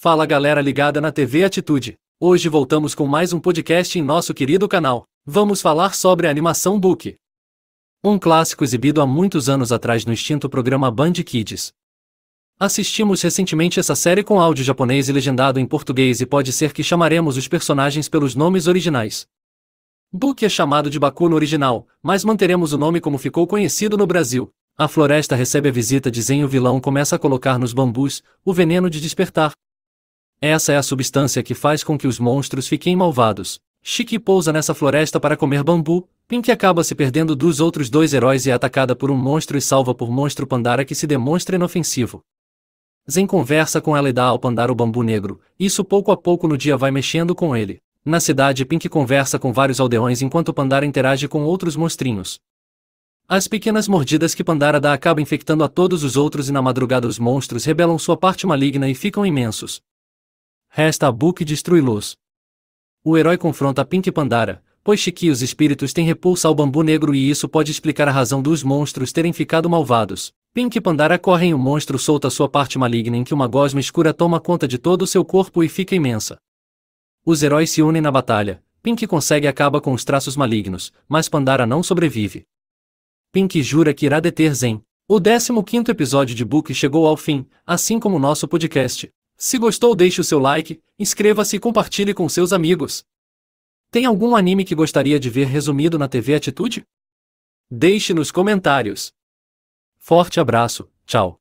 Fala galera ligada na TV Atitude. Hoje voltamos com mais um podcast em nosso querido canal. Vamos falar sobre a animação Book. Um clássico exibido há muitos anos atrás no extinto programa Band Kids. Assistimos recentemente essa série com áudio japonês e legendado em português e pode ser que chamaremos os personagens pelos nomes originais. Book é chamado de Baku no original, mas manteremos o nome como ficou conhecido no Brasil. A floresta recebe a visita de Zen e o vilão começa a colocar nos bambus o veneno de despertar. Essa é a substância que faz com que os monstros fiquem malvados. Shiki pousa nessa floresta para comer bambu, Pink acaba se perdendo dos outros dois heróis e é atacada por um monstro e salva por monstro Pandara que se demonstra inofensivo. Zen conversa com ela e dá ao Pandara o bambu negro, isso pouco a pouco no dia vai mexendo com ele. Na cidade Pink conversa com vários aldeões enquanto Pandara interage com outros monstrinhos. As pequenas mordidas que Pandara dá acabam infectando a todos os outros e na madrugada os monstros rebelam sua parte maligna e ficam imensos. Resta a Book destruí-los. O herói confronta Pink e Pandara, pois Shiki e os espíritos têm repulsa ao bambu negro e isso pode explicar a razão dos monstros terem ficado malvados. Pink e Pandara correm e o monstro solta sua parte maligna em que uma gosma escura toma conta de todo o seu corpo e fica imensa. Os heróis se unem na batalha, Pink consegue e acaba com os traços malignos, mas Pandara não sobrevive. Pink jura que irá deter Zen. O 15 episódio de Book chegou ao fim, assim como o nosso podcast. Se gostou, deixe o seu like, inscreva-se e compartilhe com seus amigos. Tem algum anime que gostaria de ver resumido na TV Atitude? Deixe nos comentários. Forte abraço, tchau.